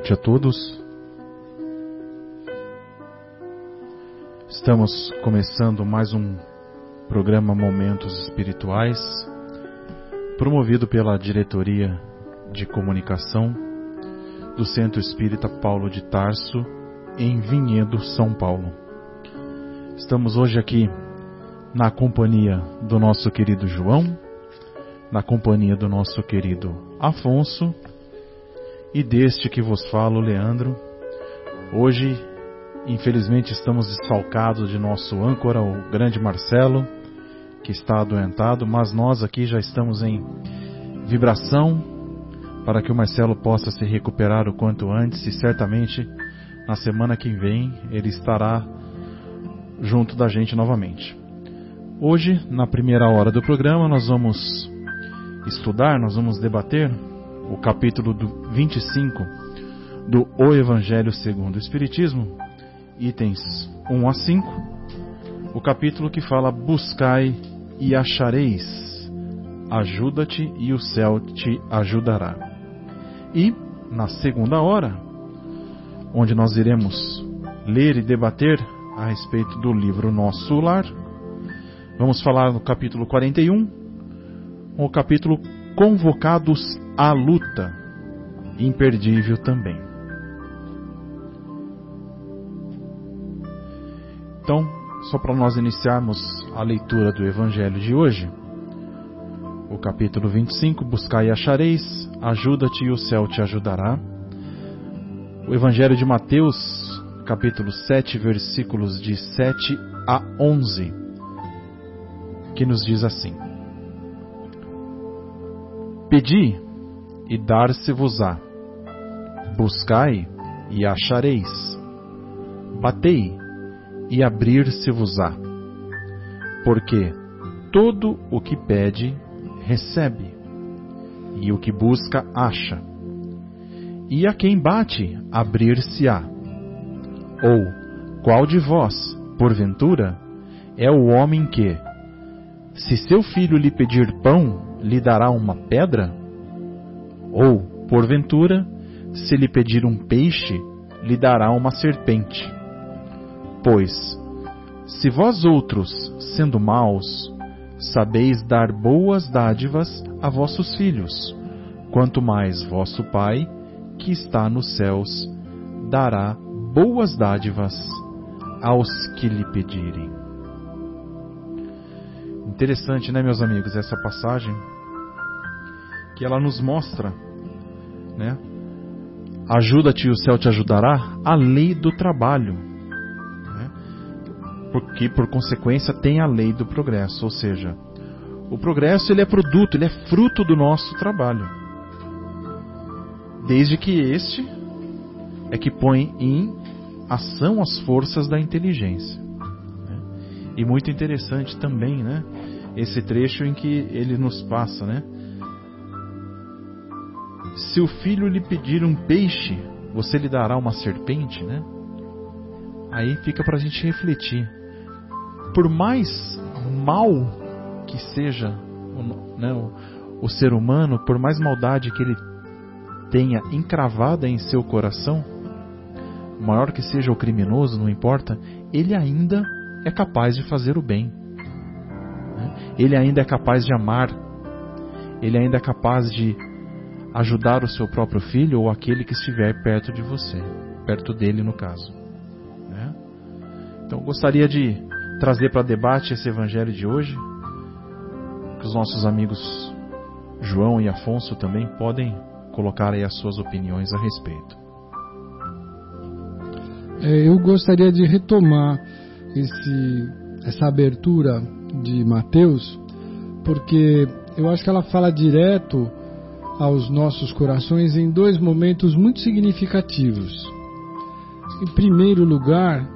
Noite a todos. Estamos começando mais um programa Momentos Espirituais, promovido pela Diretoria de Comunicação do Centro Espírita Paulo de Tarso, em Vinhedo, São Paulo. Estamos hoje aqui na companhia do nosso querido João, na companhia do nosso querido Afonso e deste que vos falo, Leandro. Hoje, infelizmente, estamos desfalcados de nosso âncora, o grande Marcelo, que está adoentado, mas nós aqui já estamos em vibração para que o Marcelo possa se recuperar o quanto antes e certamente na semana que vem ele estará junto da gente novamente. Hoje, na primeira hora do programa, nós vamos estudar, nós vamos debater o capítulo 25 do O Evangelho segundo o Espiritismo, itens 1 a 5, o capítulo que fala Buscai e achareis, ajuda-te e o céu te ajudará. E, na segunda hora, onde nós iremos ler e debater a respeito do livro Nosso Lar, vamos falar no capítulo 41, o capítulo Convocados à luta, imperdível também. Então, só para nós iniciarmos a leitura do Evangelho de hoje, o capítulo 25, Buscai e achareis, ajuda-te e o céu te ajudará. O Evangelho de Mateus, capítulo 7, versículos de 7 a 11, que nos diz assim: Pedi e dar-se-vos-á. Buscai e achareis. Batei e abrir-se-vos-á. Porque todo o que pede, recebe, e o que busca, acha. E a quem bate, abrir-se-á. Ou, qual de vós, porventura, é o homem que, se seu filho lhe pedir pão, lhe dará uma pedra? Ou, porventura, se lhe pedir um peixe, lhe dará uma serpente. Pois, se vós outros, sendo maus, sabeis dar boas dádivas a vossos filhos, quanto mais vosso Pai, que está nos céus, dará boas dádivas aos que lhe pedirem. Interessante, né, meus amigos, essa passagem que ela nos mostra, né? Ajuda-te e o céu te ajudará, a lei do trabalho, né? porque por consequência tem a lei do progresso, ou seja, o progresso ele é produto, ele é fruto do nosso trabalho, desde que este é que põe em ação as forças da inteligência. Né? E muito interessante também, né? Esse trecho em que ele nos passa, né? se o filho lhe pedir um peixe, você lhe dará uma serpente, né? Aí fica para a gente refletir. Por mais mal que seja né, o, o ser humano, por mais maldade que ele tenha encravada em seu coração, maior que seja o criminoso, não importa, ele ainda é capaz de fazer o bem. Né? Ele ainda é capaz de amar. Ele ainda é capaz de ajudar o seu próprio filho ou aquele que estiver perto de você, perto dele no caso. Né? Então gostaria de trazer para debate esse evangelho de hoje, que os nossos amigos João e Afonso também podem colocar aí as suas opiniões a respeito. É, eu gostaria de retomar esse, essa abertura de Mateus, porque eu acho que ela fala direto aos nossos corações em dois momentos muito significativos. Em primeiro lugar,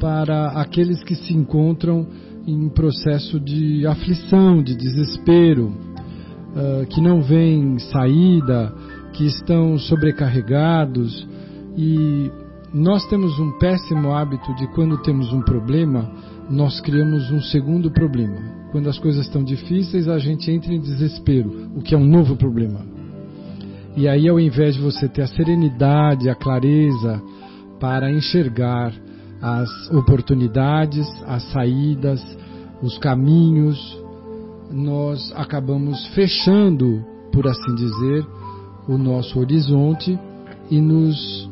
para aqueles que se encontram em processo de aflição, de desespero, uh, que não veem saída, que estão sobrecarregados e nós temos um péssimo hábito de quando temos um problema, nós criamos um segundo problema. Quando as coisas estão difíceis, a gente entra em desespero, o que é um novo problema. E aí, ao invés de você ter a serenidade, a clareza para enxergar as oportunidades, as saídas, os caminhos, nós acabamos fechando, por assim dizer, o nosso horizonte e nos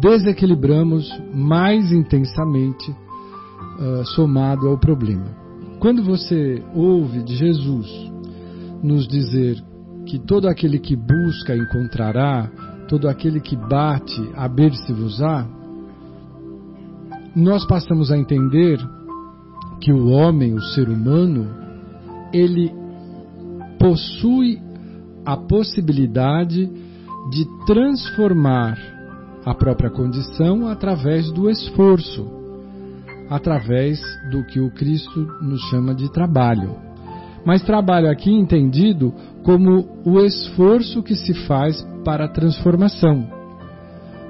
desequilibramos mais intensamente uh, somado ao problema. Quando você ouve de Jesus nos dizer que todo aquele que busca encontrará, todo aquele que bate, aber-se-vos-á, nós passamos a entender que o homem, o ser humano, ele possui a possibilidade de transformar a própria condição através do esforço, através do que o Cristo nos chama de trabalho. Mas trabalho aqui entendido como o esforço que se faz para a transformação.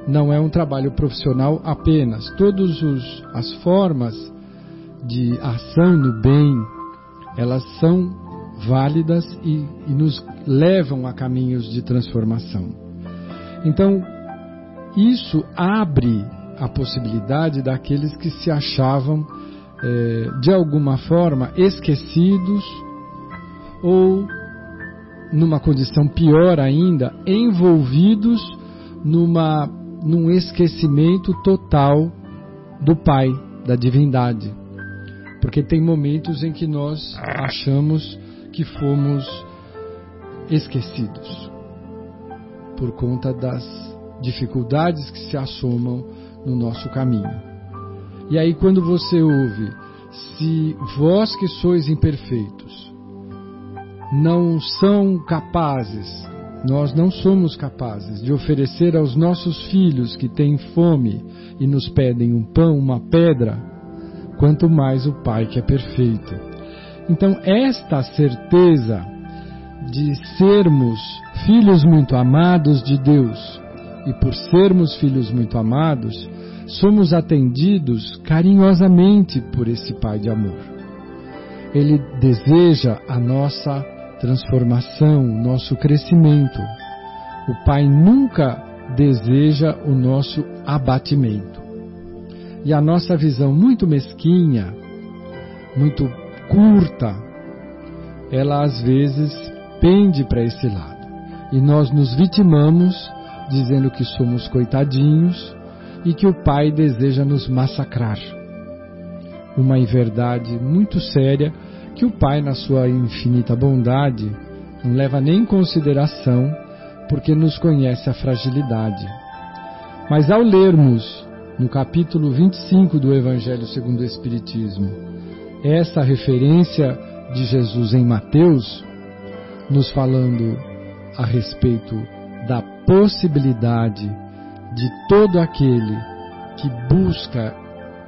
Não é um trabalho profissional apenas. Todas as formas de ação no bem, elas são válidas e, e nos levam a caminhos de transformação. Então, isso abre a possibilidade daqueles que se achavam é, de alguma forma esquecidos ou numa condição pior ainda, envolvidos numa num esquecimento total do Pai, da divindade. Porque tem momentos em que nós achamos que fomos esquecidos por conta das dificuldades que se assomam no nosso caminho. E aí, quando você ouve, se vós que sois imperfeitos não são capazes, nós não somos capazes de oferecer aos nossos filhos que têm fome e nos pedem um pão, uma pedra, quanto mais o Pai que é perfeito. Então, esta certeza de sermos filhos muito amados de Deus, e por sermos filhos muito amados, somos atendidos carinhosamente por esse Pai de amor. Ele deseja a nossa transformação, o nosso crescimento. O Pai nunca deseja o nosso abatimento. E a nossa visão muito mesquinha, muito curta, ela às vezes pende para esse lado. E nós nos vitimamos dizendo que somos coitadinhos e que o Pai deseja nos massacrar. Uma inverdade muito séria que o Pai, na sua infinita bondade, não leva nem em consideração porque nos conhece a fragilidade. Mas ao lermos no capítulo 25 do Evangelho segundo o Espiritismo essa referência de Jesus em Mateus, nos falando a respeito da possibilidade de todo aquele que busca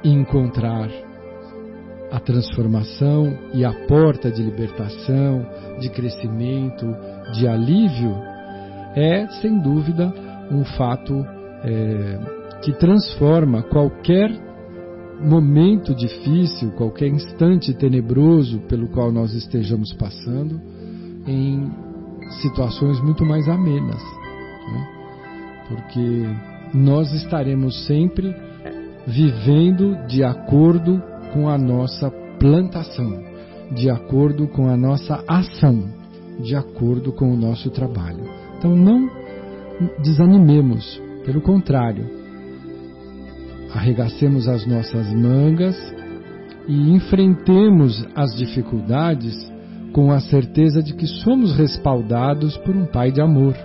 encontrar a transformação e a porta de libertação, de crescimento, de alívio, é, sem dúvida, um fato é, que transforma qualquer momento difícil, qualquer instante tenebroso pelo qual nós estejamos passando, em situações muito mais amenas. Né? Porque nós estaremos sempre vivendo de acordo com a nossa plantação, de acordo com a nossa ação, de acordo com o nosso trabalho. Então não desanimemos, pelo contrário, arregacemos as nossas mangas e enfrentemos as dificuldades com a certeza de que somos respaldados por um Pai de amor,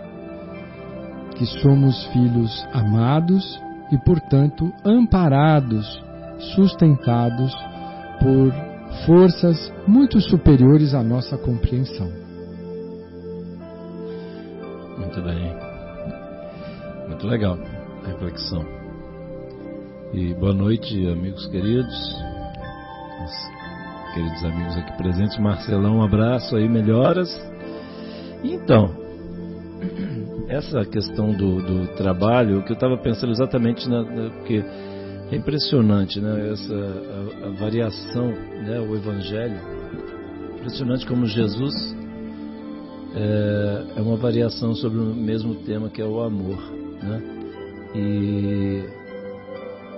que somos filhos amados e, portanto, amparados, sustentados por forças muito superiores à nossa compreensão. Muito bem. Muito legal a reflexão. E boa noite, amigos queridos, os queridos amigos aqui presentes. Marcelão, um abraço aí, melhoras. Então, essa questão do, do trabalho, que eu estava pensando exatamente, na, na, porque é impressionante, né? Essa a, a variação, né? O Evangelho, impressionante como Jesus é, é, uma variação sobre o mesmo tema que é o amor, né? E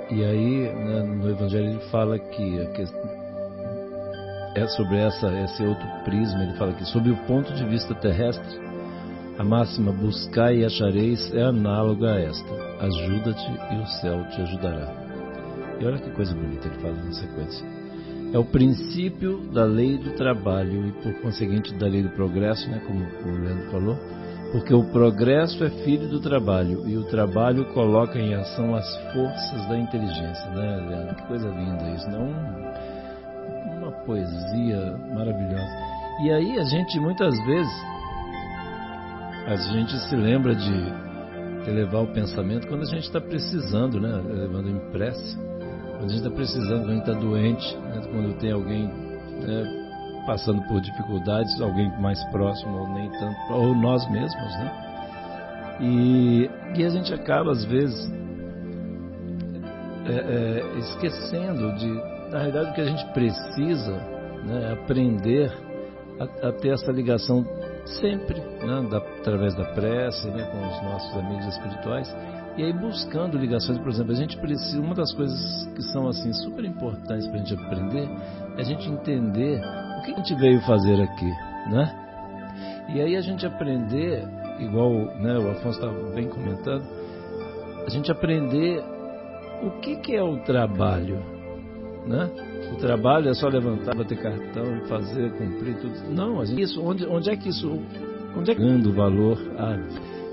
e aí né, no Evangelho ele fala que é sobre essa esse outro prisma, ele fala que sob o ponto de vista terrestre a máxima buscai e achareis é análoga a esta: ajuda-te e o céu te ajudará. E olha que coisa bonita ele fala na sequência. É o princípio da lei do trabalho e, por conseguinte, da lei do progresso, né, como o Leandro falou, porque o progresso é filho do trabalho e o trabalho coloca em ação as forças da inteligência, né, Leandro? Que coisa linda isso, não? Uma poesia maravilhosa. E aí a gente muitas vezes a gente se lembra de elevar o pensamento quando a gente está precisando, né? Levando em prece. Quando a gente está precisando, quando a gente está doente, né? quando tem alguém né? passando por dificuldades, alguém mais próximo ou nem tanto, ou nós mesmos, né? E, e a gente acaba, às vezes, é, é, esquecendo de, na realidade, o que a gente precisa né? aprender a, a ter essa ligação sempre, né, da, através da prece, né, com os nossos amigos espirituais, e aí buscando ligações, por exemplo, a gente precisa, uma das coisas que são assim super importantes para a gente aprender é a gente entender o que a gente veio fazer aqui, né? E aí a gente aprender, igual né, o Afonso estava bem comentando, a gente aprender o que, que é o trabalho, né? O trabalho é só levantar, bater cartão, fazer, cumprir tudo. Não, gente, isso, onde, onde é que isso, onde é que o valor? Ah,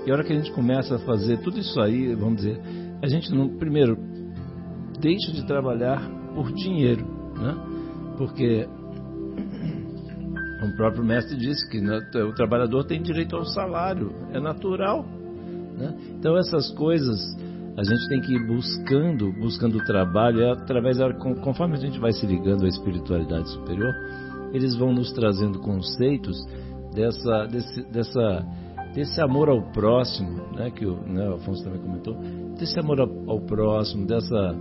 e a hora que a gente começa a fazer tudo isso aí, vamos dizer, a gente não, primeiro, deixa de trabalhar por dinheiro, né? Porque o próprio mestre disse que né, o trabalhador tem direito ao salário, é natural. Né? Então essas coisas a gente tem que ir buscando, buscando trabalho, é através da, conforme a gente vai se ligando à espiritualidade superior, eles vão nos trazendo conceitos dessa, desse, dessa, desse amor ao próximo, né, que o, né, o Afonso também comentou, desse amor ao, próximo, dessa,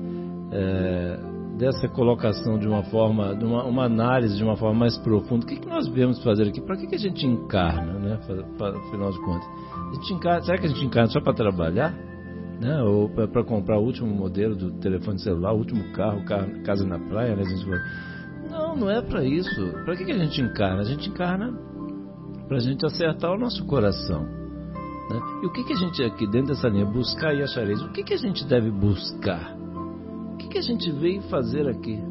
é, dessa colocação de uma forma, de uma, uma, análise de uma forma mais profunda. O que, que nós viemos fazer aqui? Para que, que a gente encarna, né, afinal de contas? A gente encarna, será que a gente encarna só para trabalhar? Né? ou para comprar o último modelo do telefone celular, o último carro, carro casa na praia, né? a gente Não, não é para isso. Para que, que a gente encarna? A gente encarna para a gente acertar o nosso coração. Né? E o que, que a gente aqui dentro dessa linha, buscar e achareis, o que, que a gente deve buscar? O que, que a gente veio fazer aqui?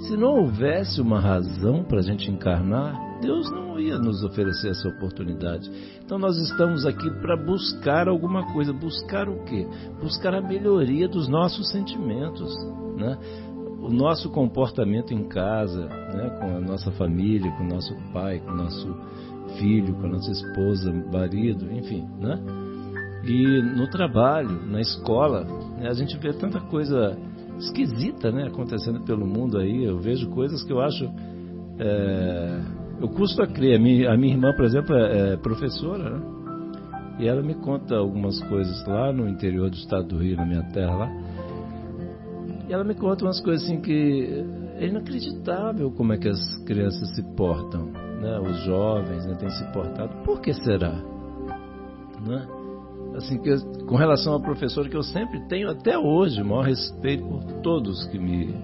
Se não houvesse uma razão para a gente encarnar, Deus não ia nos oferecer essa oportunidade. Então nós estamos aqui para buscar alguma coisa. Buscar o quê? Buscar a melhoria dos nossos sentimentos, né? O nosso comportamento em casa, né? com a nossa família, com o nosso pai, com o nosso filho, com a nossa esposa, marido, enfim, né? E no trabalho, na escola, né? a gente vê tanta coisa esquisita, né, acontecendo pelo mundo aí. Eu vejo coisas que eu acho é, eu custo a crer. A minha, a minha irmã, por exemplo, é, é professora, né? E ela me conta algumas coisas lá no interior do estado do Rio, na minha terra lá. E ela me conta umas coisas assim que é inacreditável como é que as crianças se portam, né? Os jovens né, têm se portado. Por que será? Né? Assim que com relação ao professor que eu sempre tenho até hoje, maior respeito por todos que me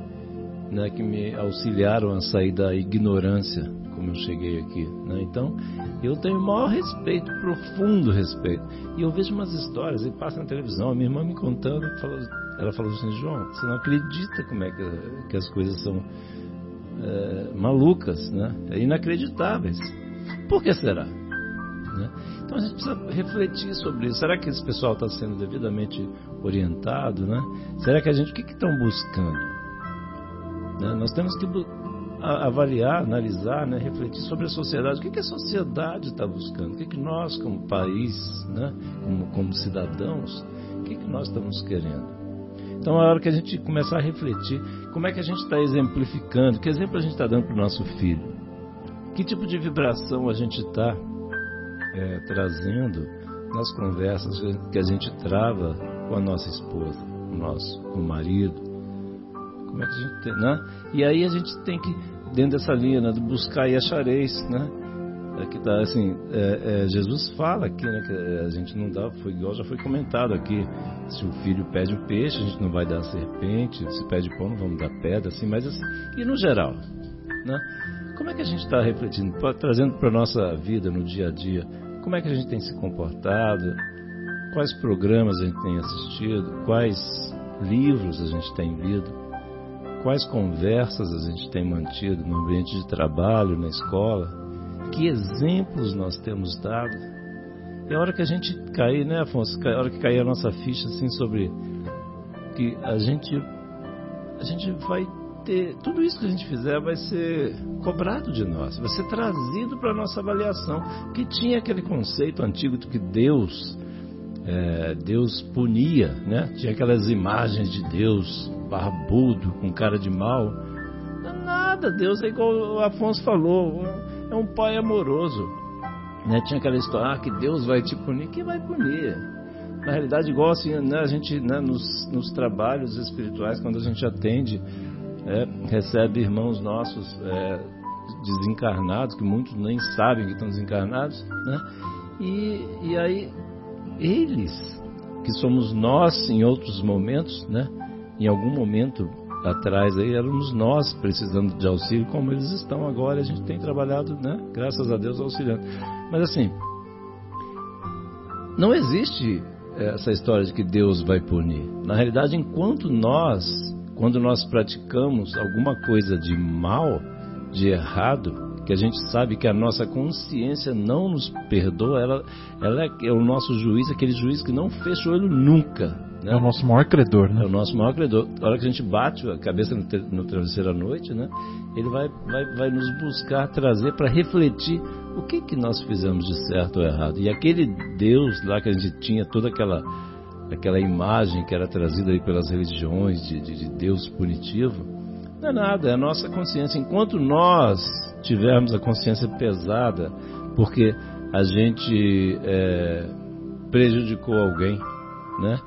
né, que me auxiliaram a sair da ignorância, como eu cheguei aqui. Né? Então, eu tenho maior respeito, profundo respeito. E eu vejo umas histórias, e passa na televisão, a minha irmã me contando, ela falou assim, João, você não acredita como é que, que as coisas são é, malucas, né? É inacreditáveis. Por que será? Né? Então a gente precisa refletir sobre isso. Será que esse pessoal está sendo devidamente orientado? Né? Será que a gente, o que estão buscando? Né? Nós temos que avaliar, analisar, né? refletir sobre a sociedade. O que, que a sociedade está buscando? O que, que nós, como país, né? como, como cidadãos, o que, que nós estamos querendo? Então é hora que a gente começar a refletir como é que a gente está exemplificando, que exemplo a gente está dando para o nosso filho, que tipo de vibração a gente está é, trazendo nas conversas que a gente trava com a nossa esposa, com o nosso com o marido, como é que a gente tem, né? E aí a gente tem que, dentro dessa linha, né, de buscar e achareis, né? É que tá, assim, é, é, Jesus fala aqui, né, que a gente não dá, foi igual já foi comentado aqui, se o filho pede um peixe, a gente não vai dar a serpente, se pede pão, não vamos dar pedra, assim, mas assim, e no geral, né? Como é que a gente está refletindo, trazendo para nossa vida no dia a dia, como é que a gente tem se comportado, quais programas a gente tem assistido, quais livros a gente tem lido, quais conversas a gente tem mantido no ambiente de trabalho, na escola, que exemplos nós temos dado. É hora que a gente cair, né, Afonso? É hora que cair a nossa ficha assim sobre que a gente a gente vai ter tudo isso que a gente fizer vai ser cobrado de nós, vai ser trazido para nossa avaliação. Que tinha aquele conceito antigo de que Deus é, Deus punia, né? Tinha aquelas imagens de Deus barbudo, com cara de mal. É nada, Deus é igual o Afonso falou, é um pai amoroso. Né? Tinha aquela história, ah, que Deus vai te punir, que vai punir. Na realidade, igual assim, né, a gente, né, nos, nos, trabalhos espirituais, quando a gente atende, é, recebe irmãos nossos é, desencarnados, que muitos nem sabem que estão desencarnados, né? E, e aí eles, que somos nós em outros momentos, né? Em algum momento atrás aí éramos nós precisando de auxílio, como eles estão agora, a gente tem trabalhado, né? Graças a Deus auxiliando. Mas assim, não existe essa história de que Deus vai punir. Na realidade, enquanto nós, quando nós praticamos alguma coisa de mal, de errado, que a gente sabe que a nossa consciência não nos perdoa, ela, ela é, é, o nosso juiz, aquele juiz que não fecha o olho nunca. Né? É o nosso maior credor, né? É o nosso maior credor. A hora que a gente bate a cabeça no, no travesseiro à noite, né? Ele vai, vai, vai nos buscar trazer para refletir o que, que nós fizemos de certo ou errado. E aquele Deus lá que a gente tinha toda aquela aquela imagem que era trazida aí pelas religiões de, de, de Deus punitivo, não é nada, é a nossa consciência. Enquanto nós tivermos a consciência pesada porque a gente é, prejudicou alguém, né?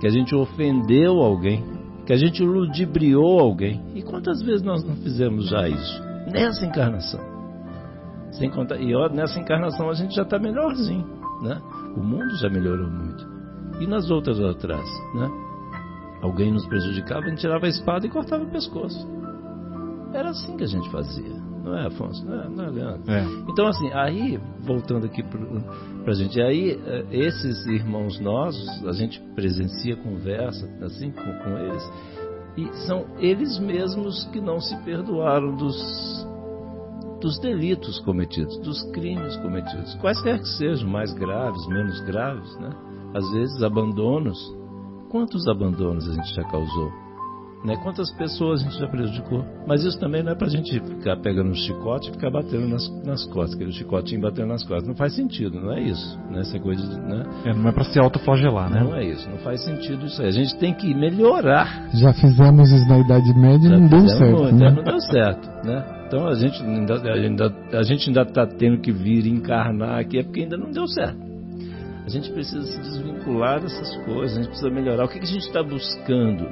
que a gente ofendeu alguém, que a gente ludibriou alguém. E quantas vezes nós não fizemos já isso? Nessa encarnação. Sem contar, e ó, nessa encarnação a gente já está melhorzinho. Né? O mundo já melhorou muito. E nas outras atrás, né? Alguém nos prejudicava, a gente tirava a espada e cortava o pescoço. Era assim que a gente fazia. Não é, Afonso? Não é, não é Leandro? É. Então, assim, aí, voltando aqui para a gente, aí, eh, esses irmãos nossos, a gente presencia, conversa, assim, com, com eles, e são eles mesmos que não se perdoaram dos, dos delitos cometidos, dos crimes cometidos, quaisquer que sejam, mais graves, menos graves, né? Às vezes, abandonos. Quantos abandonos a gente já causou? Né? Quantas pessoas a gente já prejudicou? Mas isso também não é para a gente ficar pegando um chicote e ficar batendo nas, nas costas, aquele chicotinho batendo nas costas. Não faz sentido, não é isso. Né? Essa coisa de, né? é, não é para se autoflagelar, né? Não é isso, não faz sentido isso aí. A gente tem que melhorar. Já fizemos isso na Idade Média e não deu certo. Muito, né? Não deu certo, né? Então a gente ainda, a gente ainda está tendo que vir encarnar aqui é porque ainda não deu certo. A A gente precisa se desvincular dessas coisas, a gente precisa melhorar. O que, que a gente está buscando?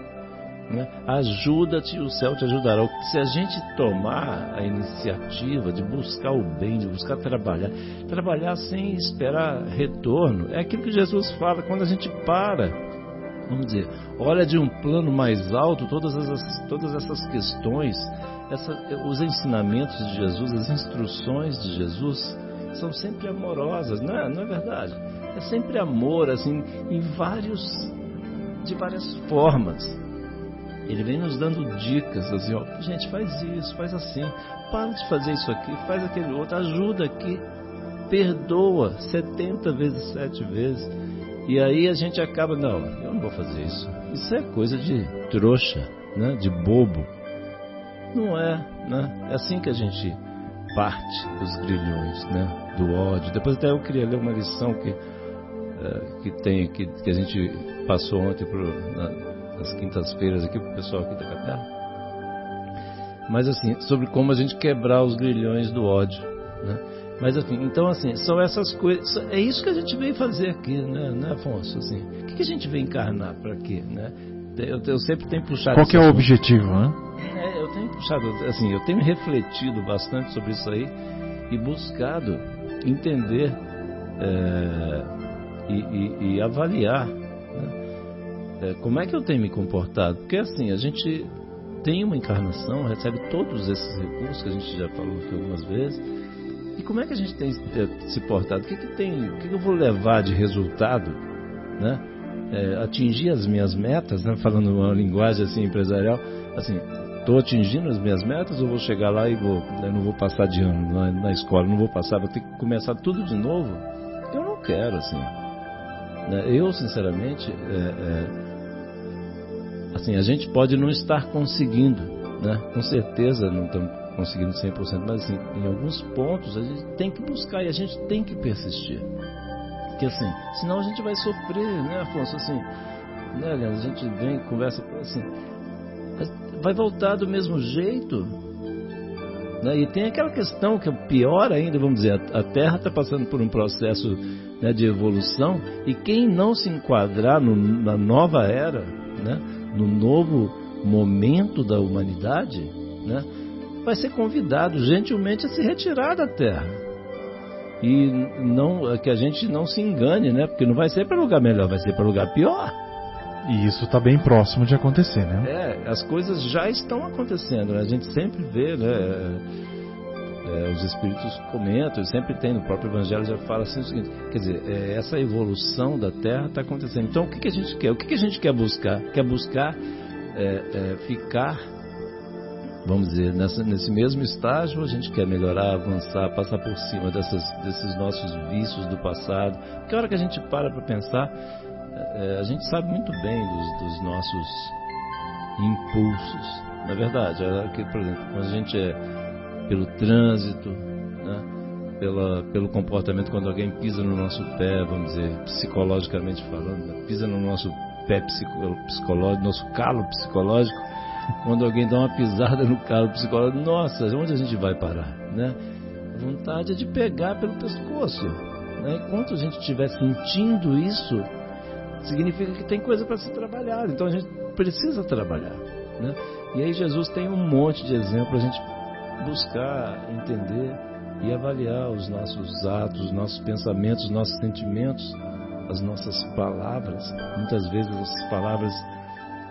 Né? Ajuda-te o céu te ajudará. Se a gente tomar a iniciativa de buscar o bem, de buscar trabalhar, trabalhar sem esperar retorno, é aquilo que Jesus fala quando a gente para. Vamos dizer, olha de um plano mais alto todas essas, todas essas questões, essa, os ensinamentos de Jesus, as instruções de Jesus são sempre amorosas, não é, não é verdade? É sempre amor, assim, em vários, de várias formas. Ele vem nos dando dicas, assim, ó, gente, faz isso, faz assim, para de fazer isso aqui, faz aquele outro, ajuda aqui, perdoa 70 vezes, 7 vezes. E aí a gente acaba, não, eu não vou fazer isso. Isso é coisa de trouxa, né? de bobo. Não é, né? É assim que a gente parte dos grilhões, né? Do ódio. Depois até eu queria ler uma lição que, uh, que tem, que, que a gente passou ontem na, nas quintas-feiras aqui para o pessoal aqui da capela. Mas assim, sobre como a gente quebrar os grilhões do ódio, né? Mas assim, então assim, são essas coisas, é isso que a gente veio fazer aqui, né, né Afonso? Assim, o que, a gente veio encarnar para quê, né? Eu, eu, sempre tenho puxado. Qual que é o objetivo, né? É, eu tenho puxado, assim, eu tenho refletido bastante sobre isso aí e buscado entender é, e, e, e avaliar é, como é que eu tenho me comportado? Porque assim, a gente tem uma encarnação, recebe todos esses recursos que a gente já falou aqui algumas vezes. E como é que a gente tem é, se portado? O que, que tem, o que, que eu vou levar de resultado, né? É, atingir as minhas metas, né? falando uma linguagem assim empresarial, assim, estou atingindo as minhas metas ou vou chegar lá e vou, né, não vou passar de ano na, na, escola, não vou passar, vou ter que começar tudo de novo? Eu não quero, assim. Né? Eu, sinceramente, é, é, assim, a gente pode não estar conseguindo, né? Com certeza não estamos conseguindo 100%, mas assim, em alguns pontos a gente tem que buscar e a gente tem que persistir. Porque assim, senão a gente vai sofrer, né, Afonso? Assim, né? A gente vem, conversa, assim, vai voltar do mesmo jeito. Né? E tem aquela questão que é pior ainda, vamos dizer, a Terra está passando por um processo né, de evolução e quem não se enquadrar no, na nova era, né, no novo momento da humanidade, né, vai ser convidado gentilmente a se retirar da Terra. E não que a gente não se engane, né? Porque não vai ser para lugar melhor, vai ser para lugar pior. E isso está bem próximo de acontecer, né? É, as coisas já estão acontecendo. Né? A gente sempre vê, né? É, os espíritos comentam, sempre tem no próprio Evangelho já fala assim o seguinte: quer dizer, é, essa evolução da Terra está acontecendo. Então, o que, que a gente quer? O que, que a gente quer buscar? Quer buscar é, é, ficar, vamos dizer, nessa, nesse mesmo estágio? A gente quer melhorar, avançar, passar por cima dessas, desses nossos vícios do passado? Porque a hora que a gente para para pensar, é, é, a gente sabe muito bem dos, dos nossos impulsos. Na verdade, é, por exemplo, quando a gente é pelo trânsito, né? Pela, pelo comportamento quando alguém pisa no nosso pé, vamos dizer, psicologicamente falando, né? pisa no nosso pé psicológico, nosso calo psicológico, quando alguém dá uma pisada no calo psicológico, nossa, onde a gente vai parar, né? A vontade é de pegar pelo pescoço, né? Enquanto a gente estiver sentindo isso, significa que tem coisa para se trabalhar, então a gente precisa trabalhar, né? E aí Jesus tem um monte de exemplos para a gente buscar entender e avaliar os nossos atos, os nossos pensamentos, os nossos sentimentos, as nossas palavras. Muitas vezes essas palavras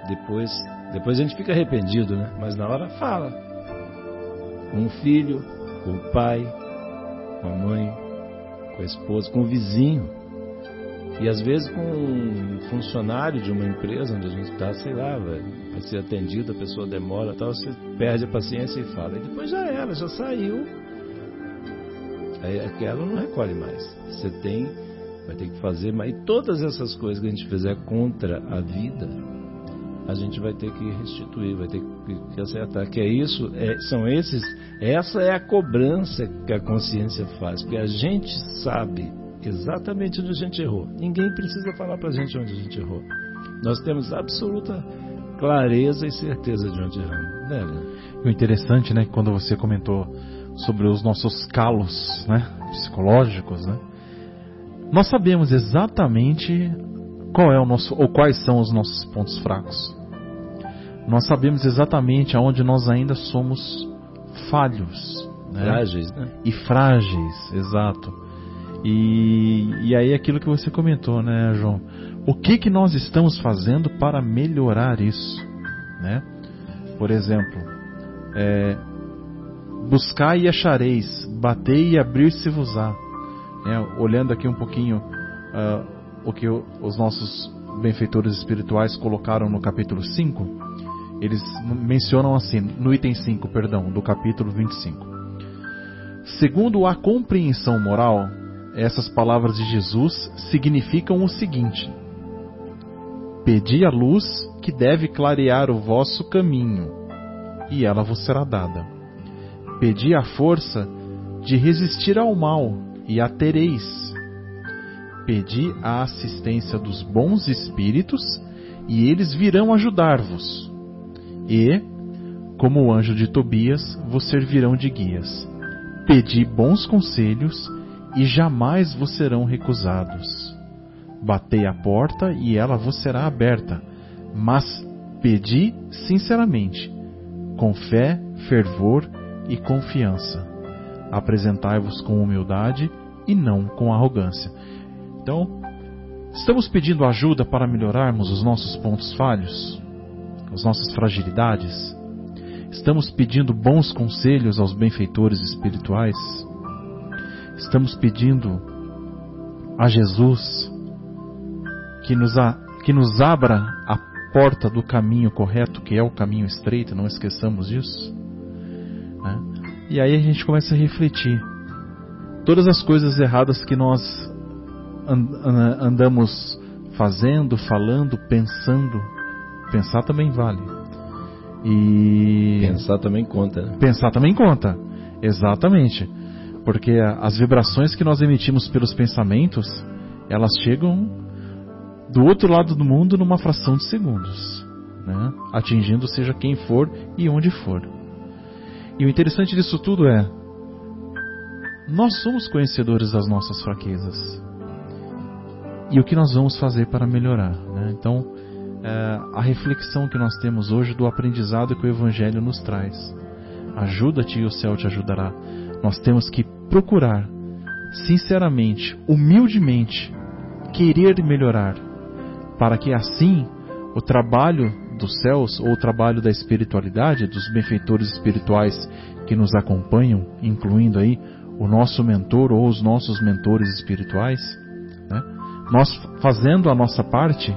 depois, depois a gente fica arrependido, né? Mas na hora fala. Com o filho, com o pai, com a mãe, com a esposa, com o vizinho. E às vezes com um funcionário de uma empresa onde a gente está, sei lá, vai, vai ser atendido, a pessoa demora tal, você perde a paciência e fala. E depois já era, já saiu. Aí aquela não recolhe mais. Você tem, vai ter que fazer, mas e todas essas coisas que a gente fizer contra a vida, a gente vai ter que restituir, vai ter que, que acertar. Que é isso, é, são esses, essa é a cobrança que a consciência faz, porque a gente sabe exatamente onde a gente errou. Ninguém precisa falar para a gente onde a gente errou. Nós temos absoluta clareza e certeza de onde erramos. Né, o interessante, né, quando você comentou sobre os nossos calos, né, psicológicos, né, nós sabemos exatamente qual é o nosso ou quais são os nossos pontos fracos. Nós sabemos exatamente aonde nós ainda somos falhos, né? frágeis, né? E frágeis, exato. E, e aí aquilo que você comentou, né, João? O que que nós estamos fazendo para melhorar isso, né? Por exemplo, é, buscar e achareis, bater e abrir-se-vos-á. Né? Olhando aqui um pouquinho uh, o que os nossos benfeitores espirituais colocaram no capítulo 5, eles mencionam assim, no item 5, perdão, do capítulo 25. Segundo a compreensão moral, essas palavras de Jesus significam o seguinte: Pedi a luz que deve clarear o vosso caminho, e ela vos será dada. Pedi a força de resistir ao mal, e a tereis. Pedi a assistência dos bons espíritos, e eles virão ajudar-vos. E, como o anjo de Tobias, vos servirão de guias. Pedi bons conselhos, e jamais vos serão recusados. Batei a porta, e ela vos será aberta. Mas pedi sinceramente, com fé, fervor e confiança. Apresentai-vos com humildade e não com arrogância. Então, estamos pedindo ajuda para melhorarmos os nossos pontos falhos, as nossas fragilidades? Estamos pedindo bons conselhos aos benfeitores espirituais? Estamos pedindo a Jesus que nos, a, que nos abra a porta do caminho correto, que é o caminho estreito, não esqueçamos disso? Né? E aí a gente começa a refletir. Todas as coisas erradas que nós andamos fazendo, falando, pensando, pensar também vale. E pensar também conta. Né? Pensar também conta. Exatamente. Porque as vibrações que nós emitimos pelos pensamentos, elas chegam do outro lado do mundo numa fração de segundos, né? atingindo seja quem for e onde for. E o interessante disso tudo é, nós somos conhecedores das nossas fraquezas. E o que nós vamos fazer para melhorar? Né? Então, é, a reflexão que nós temos hoje do aprendizado que o Evangelho nos traz. Ajuda-te e o céu te ajudará. Nós temos que procurar, sinceramente, humildemente, querer melhorar, para que assim o trabalho dos céus ou o trabalho da espiritualidade, dos benfeitores espirituais que nos acompanham, incluindo aí o nosso mentor ou os nossos mentores espirituais, né? nós fazendo a nossa parte,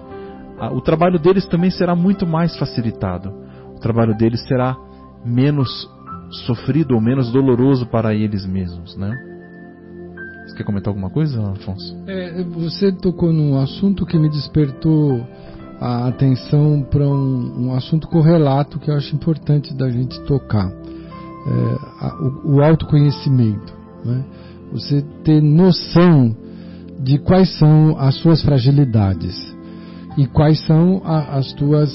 o trabalho deles também será muito mais facilitado. O trabalho deles será menos sofrido ou menos doloroso para eles mesmos, né? Você quer comentar alguma coisa, Afonso? É, você tocou num assunto que me despertou a atenção para um, um, assunto correlato que eu acho importante da gente tocar. É, a, o, o, autoconhecimento. Né? Você ter noção de quais são as suas fragilidades e quais são a, as tuas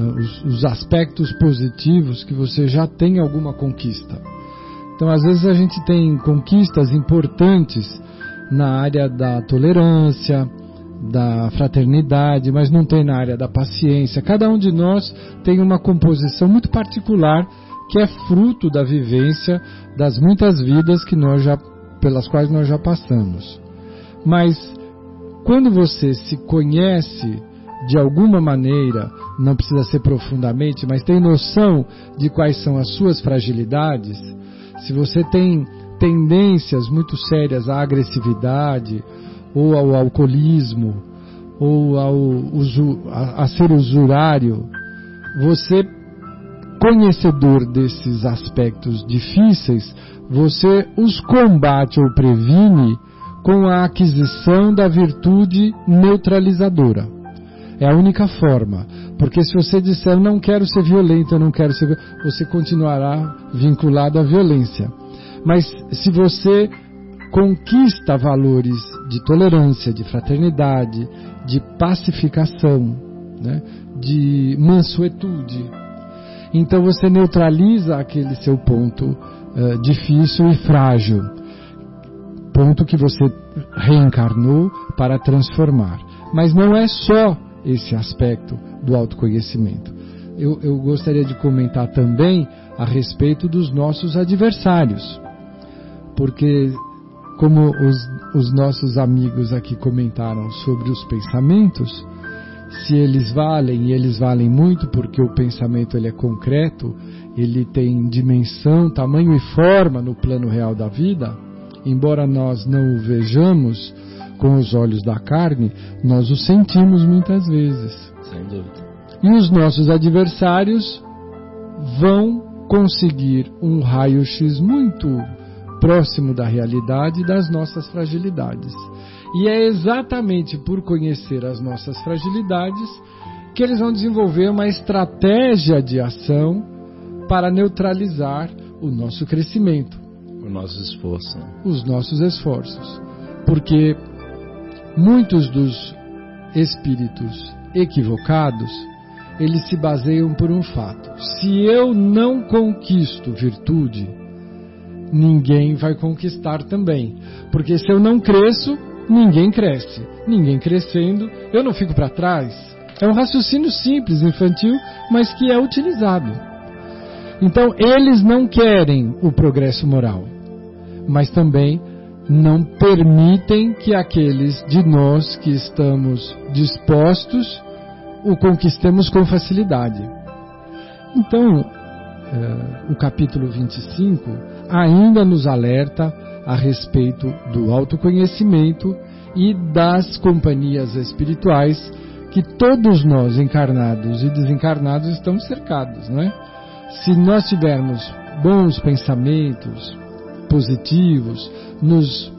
os, os aspectos positivos que você já tem alguma conquista. Então, às vezes a gente tem conquistas importantes na área da tolerância, da fraternidade, mas não tem na área da paciência. Cada um de nós tem uma composição muito particular que é fruto da vivência das muitas vidas que nós já pelas quais nós já passamos. Mas quando você se conhece de alguma maneira, não precisa ser profundamente, mas tem noção de quais são as suas fragilidades, se você tem tendências muito sérias à agressividade, ou ao alcoolismo, ou ao usu, a, a ser usurário, você, conhecedor desses aspectos difíceis, você os combate ou previne com a aquisição da virtude neutralizadora. É a única forma. Porque se você disser não quero ser violento, eu não quero ser você continuará vinculado à violência. Mas se você conquista valores de tolerância, de fraternidade, de pacificação, né, de mansuetude, então você neutraliza aquele seu ponto uh, difícil e frágil ponto que você reencarnou para transformar. Mas não é só esse aspecto do autoconhecimento. Eu, eu gostaria de comentar também a respeito dos nossos adversários, porque como os, os nossos amigos aqui comentaram sobre os pensamentos, se eles valem, e eles valem muito porque o pensamento ele é concreto, ele tem dimensão, tamanho e forma no plano real da vida, embora nós não o vejamos com os olhos da carne, nós o sentimos muitas vezes. Sem dúvida. E os nossos adversários vão conseguir um raio-x muito próximo da realidade das nossas fragilidades. E é exatamente por conhecer as nossas fragilidades que eles vão desenvolver uma estratégia de ação para neutralizar o nosso crescimento. O nosso esforço. Os nossos esforços. Porque muitos dos espíritos equivocados, eles se baseiam por um fato. Se eu não conquisto virtude, ninguém vai conquistar também. Porque se eu não cresço, ninguém cresce. Ninguém crescendo, eu não fico para trás. É um raciocínio simples, infantil, mas que é utilizado. Então, eles não querem o progresso moral, mas também não permitem que aqueles de nós que estamos dispostos o conquistemos com facilidade. Então, eh, o capítulo 25 ainda nos alerta a respeito do autoconhecimento e das companhias espirituais que todos nós, encarnados e desencarnados, estamos cercados, não é? Se nós tivermos bons pensamentos positivos, nos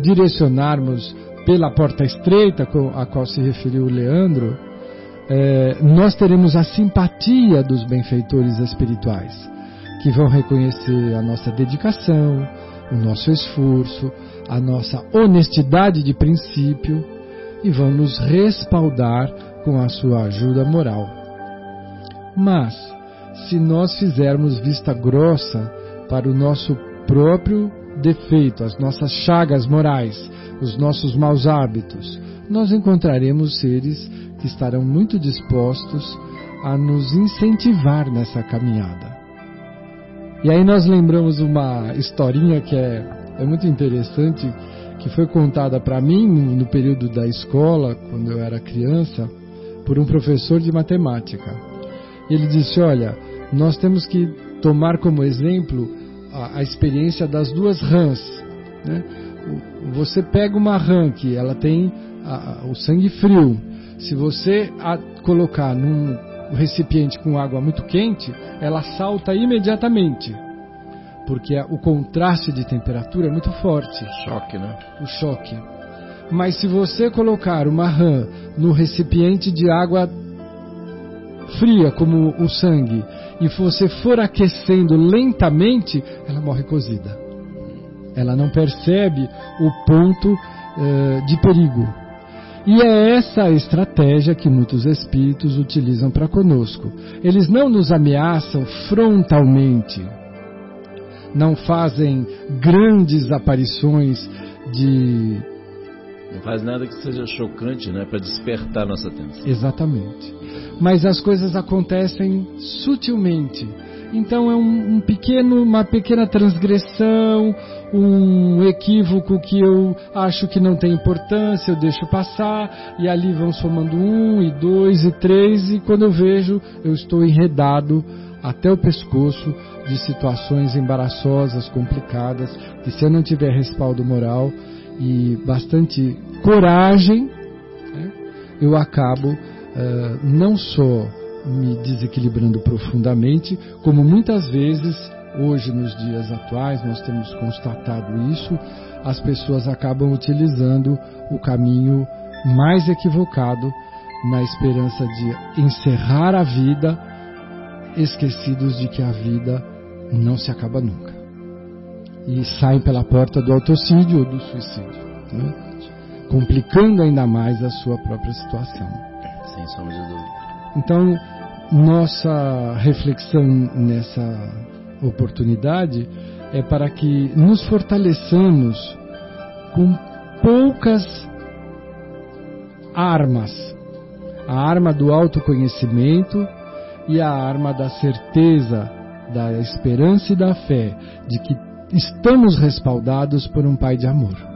direcionarmos pela porta estreita a qual se referiu o Leandro, é, nós teremos a simpatia dos benfeitores espirituais, que vão reconhecer a nossa dedicação, o nosso esforço, a nossa honestidade de princípio e vão nos respaldar com a sua ajuda moral. Mas, se nós fizermos vista grossa para o nosso próprio defeito, as nossas chagas morais, os nossos maus hábitos, nós encontraremos seres que estarão muito dispostos a nos incentivar nessa caminhada. E aí nós lembramos uma historinha que é, é muito interessante, que foi contada para mim no período da escola, quando eu era criança, por um professor de matemática. Ele disse: Olha, nós temos que tomar como exemplo a, a experiência das duas rãs. Né? Você pega uma rã que ela tem a, o sangue frio. Se você a colocar num recipiente com água muito quente, ela salta imediatamente. Porque o contraste de temperatura é muito forte. Choque, né? O choque. Mas se você colocar uma rã no recipiente de água fria, como o sangue, e você for aquecendo lentamente, ela morre cozida. Ela não percebe o ponto uh, de perigo. E é essa a estratégia que muitos espíritos utilizam para conosco. Eles não nos ameaçam frontalmente, não fazem grandes aparições de. Não faz nada que seja chocante, né, para despertar nossa atenção. Exatamente. Mas as coisas acontecem sutilmente. Então é um, um pequeno, uma pequena transgressão, um equívoco que eu acho que não tem importância, eu deixo passar, e ali vão somando um, e dois, e três, e quando eu vejo, eu estou enredado até o pescoço de situações embaraçosas, complicadas, que se eu não tiver respaldo moral e bastante coragem, né, eu acabo uh, não só me desequilibrando profundamente, como muitas vezes hoje nos dias atuais nós temos constatado isso, as pessoas acabam utilizando o caminho mais equivocado na esperança de encerrar a vida, esquecidos de que a vida não se acaba nunca. E saem pela porta do autocídio ou do suicídio, né? Complicando ainda mais a sua própria situação. Sem sombra de dúvida. Então, nossa reflexão nessa oportunidade é para que nos fortaleçamos com poucas armas. A arma do autoconhecimento e a arma da certeza, da esperança e da fé de que estamos respaldados por um Pai de amor.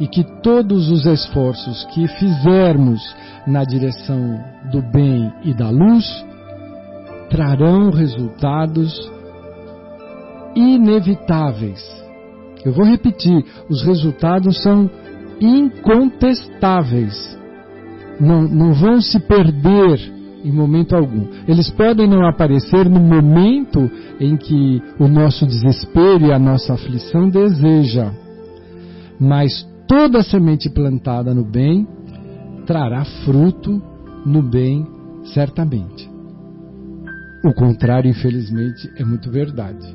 E que todos os esforços que fizermos na direção do bem e da luz trarão resultados inevitáveis. Eu vou repetir: os resultados são incontestáveis. Não, não vão se perder em momento algum. Eles podem não aparecer no momento em que o nosso desespero e a nossa aflição deseja, mas toda semente plantada no bem trará fruto no bem, certamente. O contrário, infelizmente, é muito verdade.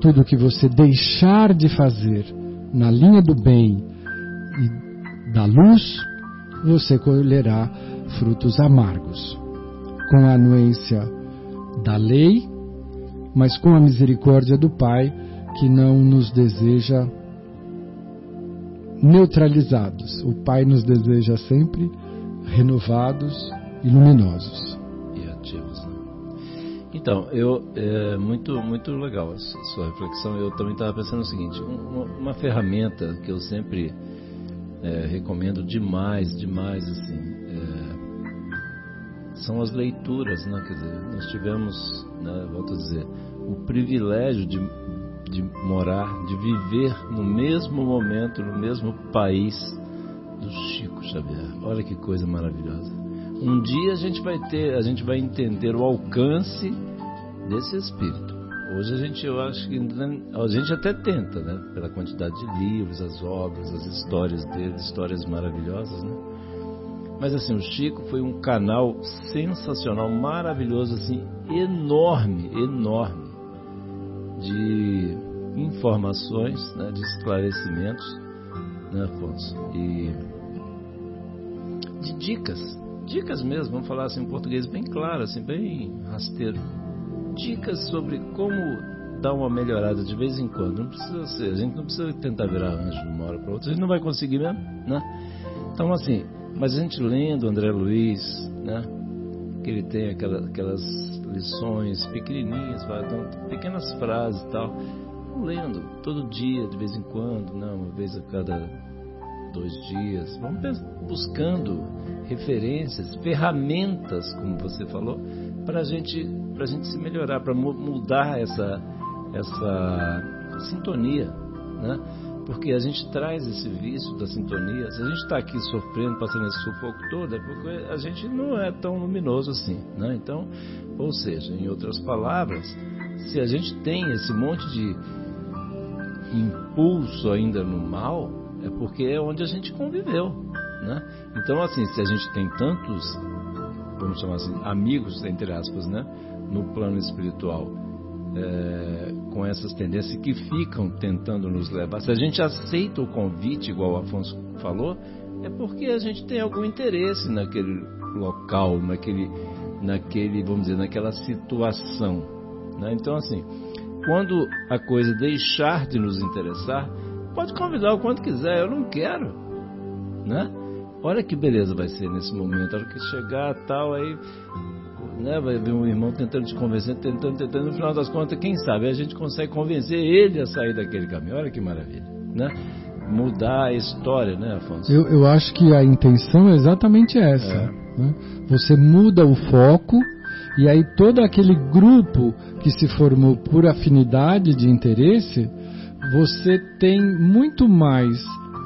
Tudo que você deixar de fazer na linha do bem e da luz, você colherá frutos amargos. Com a anuência da lei, mas com a misericórdia do Pai, que não nos deseja neutralizados. O Pai nos deseja sempre renovados e luminosos. E ativos. Né? Então, eu é muito muito legal a sua reflexão. Eu também estava pensando o seguinte: uma, uma, ferramenta que eu sempre é, recomendo demais, demais assim, é, são as leituras, né? Quer dizer, nós tivemos, né, volto a dizer, o privilégio de de morar, de viver no mesmo momento, no mesmo país do Chico Xavier. Olha que coisa maravilhosa. Um dia a gente vai ter, a gente vai entender o alcance desse espírito. Hoje a gente, eu acho que a gente até tenta, né? Pela quantidade de livros, as obras, as histórias dele, histórias maravilhosas, né? Mas assim, o Chico foi um canal sensacional, maravilhoso, assim, enorme, enorme de informações, né, de esclarecimentos, né, Afonso? E de dicas, dicas mesmo, vamos falar assim em português bem claro, assim, bem rasteiro. Dicas sobre como dar uma melhorada de vez em quando. Não precisa ser, a gente não precisa tentar virar anjo de uma hora para outra, a gente não vai conseguir mesmo, né? Então, assim, mas a gente lendo André Luiz, né? Que ele tem aquela, aquelas lições pequenininhas, então, pequenas frases e tal. Lendo todo dia, de vez em quando, não, uma vez a cada dois dias. Vamos buscando referências, ferramentas, como você falou, para a gente, a gente se melhorar, para mudar essa, essa sintonia, né? Porque a gente traz esse vício da sintonia. Se a gente está aqui sofrendo, passando esse sufoco todo, é porque a gente não é tão luminoso assim, né? Então, ou seja, em outras palavras, se a gente tem esse monte de impulso ainda no mal, é porque é onde a gente conviveu, né? Então, assim, se a gente tem tantos, vamos chamar assim, amigos, entre aspas, né? No plano espiritual, é, com essas tendências que ficam tentando nos levar. Se a gente aceita o convite, igual o Afonso falou, é porque a gente tem algum interesse naquele local, naquele, naquele vamos dizer, naquela situação. Né? Então, assim, quando a coisa deixar de nos interessar, pode convidar o quanto quiser, eu não quero. Né? Olha que beleza vai ser nesse momento, a hora que chegar tal, aí né, vai ver um irmão tentando te convencer, tentando, tentando, no final das contas, quem sabe a gente consegue convencer ele a sair daquele caminho. Olha que maravilha, né? Mudar a história, né, Afonso? Eu, eu acho que a intenção é exatamente essa. É. Né? Você muda o foco e aí todo aquele grupo que se formou por afinidade de interesse, você tem muito mais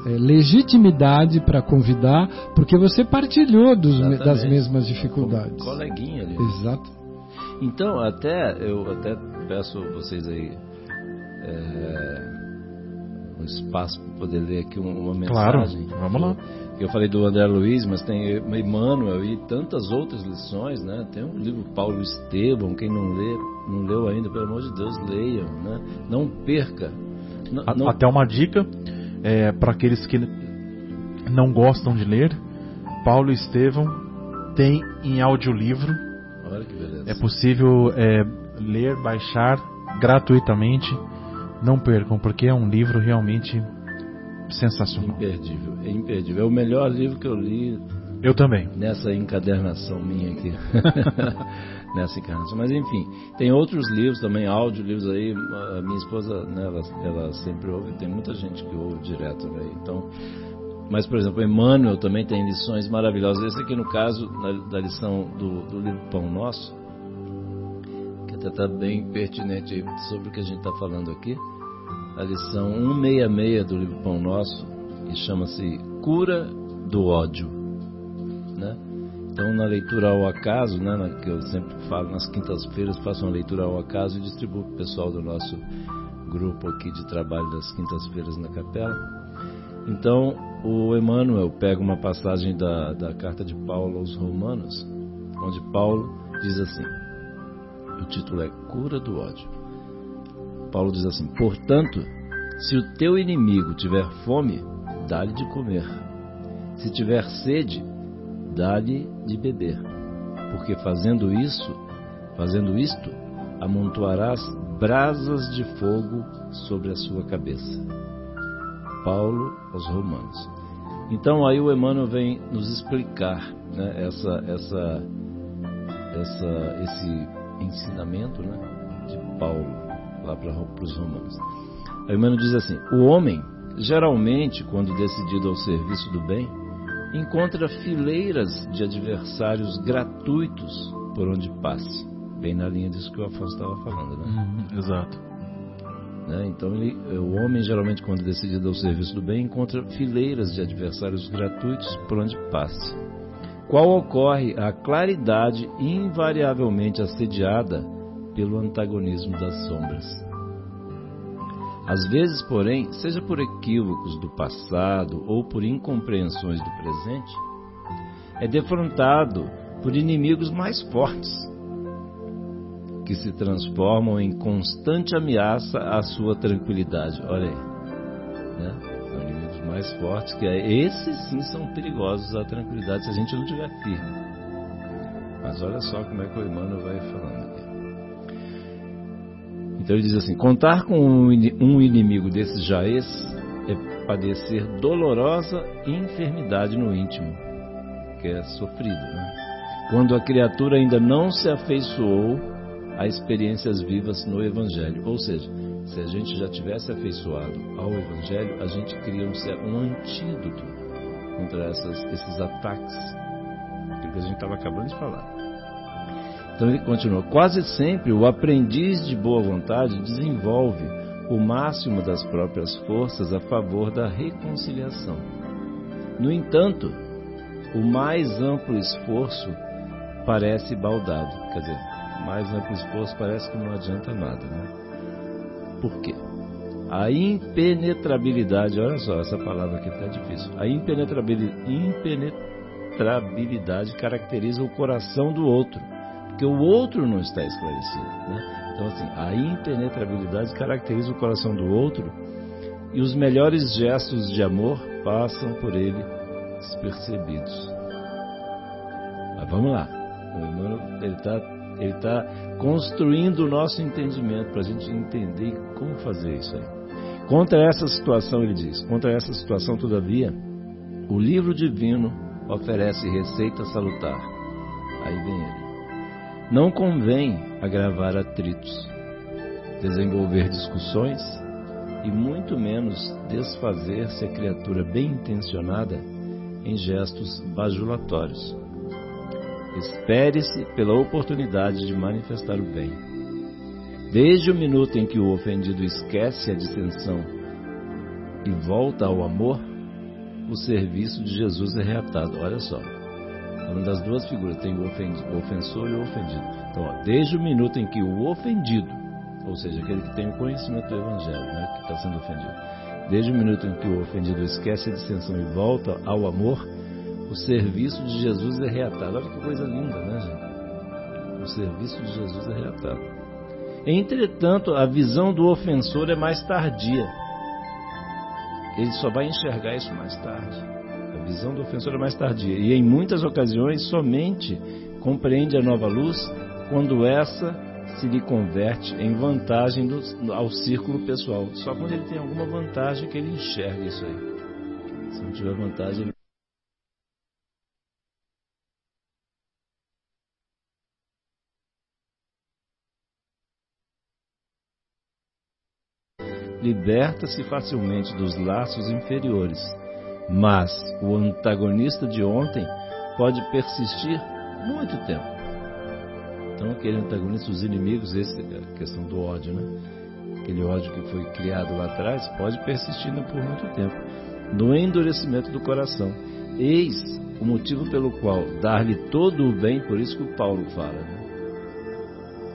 é, legitimidade para convidar, porque você partilhou dos, das mesmas dificuldades. Como coleguinha ali. Exato. Então, até eu até peço vocês aí é, um espaço para poder ler aqui uma mensagem. Claro, vamos lá. Eu falei do André Luiz, mas tem Emmanuel e tantas outras lições, né? Tem um livro Paulo Estevam, quem não lê, não leu ainda, pelo amor de Deus, leiam, né? Não perca. não... Até uma dica, é, para aqueles que não gostam de ler, Paulo Estevão tem em audiolivro. Olha que beleza. É possível é, ler, baixar gratuitamente. Não percam, porque é um livro realmente sensacional. Imperdível, é imperdível. É o melhor livro que eu li. Eu também. Nessa encadernação minha aqui. nessa encarnação. Mas enfim, tem outros livros também, áudio livros aí. A minha esposa, né, ela, ela sempre ouve, tem muita gente que ouve direto, né? Então, mas por exemplo, Emmanuel também tem lições maravilhosas. Esse aqui no caso da, da lição do, do, livro Pão Nosso, que até está bem pertinente sobre o que a gente está falando aqui. A lição 166 do livro Pão Nosso, que chama-se Cura do Ódio. Então, na leitura ao acaso, né, que eu sempre falo nas quintas-feiras, faço uma leitura ao acaso e distribuo para o pessoal do nosso grupo aqui de trabalho das quintas-feiras na capela. Então, o Emmanuel pega uma passagem da, da carta de Paulo aos Romanos, onde Paulo diz assim: o título é Cura do Ódio. Paulo diz assim: Portanto, se o teu inimigo tiver fome, dá-lhe de comer. Se tiver sede, de beber, porque fazendo isso, fazendo isto, amontoarás brasas de fogo sobre a sua cabeça. Paulo aos Romanos. Então aí o Emmanuel vem nos explicar né, essa, essa, essa, esse ensinamento né, de Paulo lá para os Romanos. Aí o Emmanuel diz assim: o homem geralmente, quando decidido ao serviço do bem, encontra fileiras de adversários gratuitos por onde passe. Bem na linha disso que o Afonso estava falando, né? Uhum, exato. Né? Então, ele, o homem, geralmente, quando decide dar o serviço do bem, encontra fileiras de adversários gratuitos por onde passe. Qual ocorre a claridade invariavelmente assediada pelo antagonismo das sombras. Às vezes, porém, seja por equívocos do passado ou por incompreensões do presente, é defrontado por inimigos mais fortes, que se transformam em constante ameaça à sua tranquilidade. Olha aí, né? São inimigos mais fortes que é. esses sim são perigosos à tranquilidade se a gente não tiver firme. Mas olha só como é que o Emmanuel vai falando. Então ele diz assim: contar com um inimigo desses jaez é padecer dolorosa enfermidade no íntimo, que é sofrido, né? Quando a criatura ainda não se afeiçoou a experiências vivas no Evangelho. Ou seja, se a gente já tivesse afeiçoado ao Evangelho, a gente cria um, um antídoto contra essas, esses ataques. Que a gente estava acabando de falar. Então ele continua: quase sempre o aprendiz de boa vontade desenvolve o máximo das próprias forças a favor da reconciliação. No entanto, o mais amplo esforço parece baldado. Quer dizer, mais amplo esforço parece que não adianta nada, né? Por quê? A impenetrabilidade, olha só, essa palavra aqui está difícil. A impenetrabilidade, impenetrabilidade caracteriza o coração do outro porque o outro não está esclarecido. Né? Então, assim, a impenetrabilidade caracteriza o coração do outro e os melhores gestos de amor passam por ele despercebidos. Mas vamos lá. O Emmanuel ele está ele tá construindo o nosso entendimento para a gente entender como fazer isso aí. Contra essa situação, ele diz, contra essa situação, todavia, o livro divino oferece receita salutar. Aí vem ele. Não convém agravar atritos, desenvolver discussões e muito menos desfazer-se a criatura bem intencionada em gestos bajulatórios. Espere-se pela oportunidade de manifestar o bem. Desde o minuto em que o ofendido esquece a dissensão e volta ao amor, o serviço de Jesus é reatado. Olha só, Falando das duas figuras, tem o, ofendido, o ofensor e o ofendido. Então, ó, desde o minuto em que o ofendido, ou seja, aquele que tem o conhecimento do Evangelho, né, que está sendo ofendido, desde o minuto em que o ofendido esquece a dissensão e volta ao amor, o serviço de Jesus é reatado. Olha que coisa linda, né, gente? O serviço de Jesus é reatado. Entretanto, a visão do ofensor é mais tardia. Ele só vai enxergar isso mais tarde visão do ofensor é mais tardia e em muitas ocasiões somente compreende a nova luz quando essa se lhe converte em vantagem do, ao círculo pessoal. Só quando ele tem alguma vantagem que ele enxerga isso aí. Se não tiver vontade, ele liberta-se facilmente dos laços inferiores, mas o antagonista de ontem pode persistir muito tempo. Então, aquele antagonista, os inimigos, esse, a questão do ódio, né? Aquele ódio que foi criado lá atrás, pode persistir por muito tempo. No endurecimento do coração. Eis o motivo pelo qual dar-lhe todo o bem, por isso que o Paulo fala, né?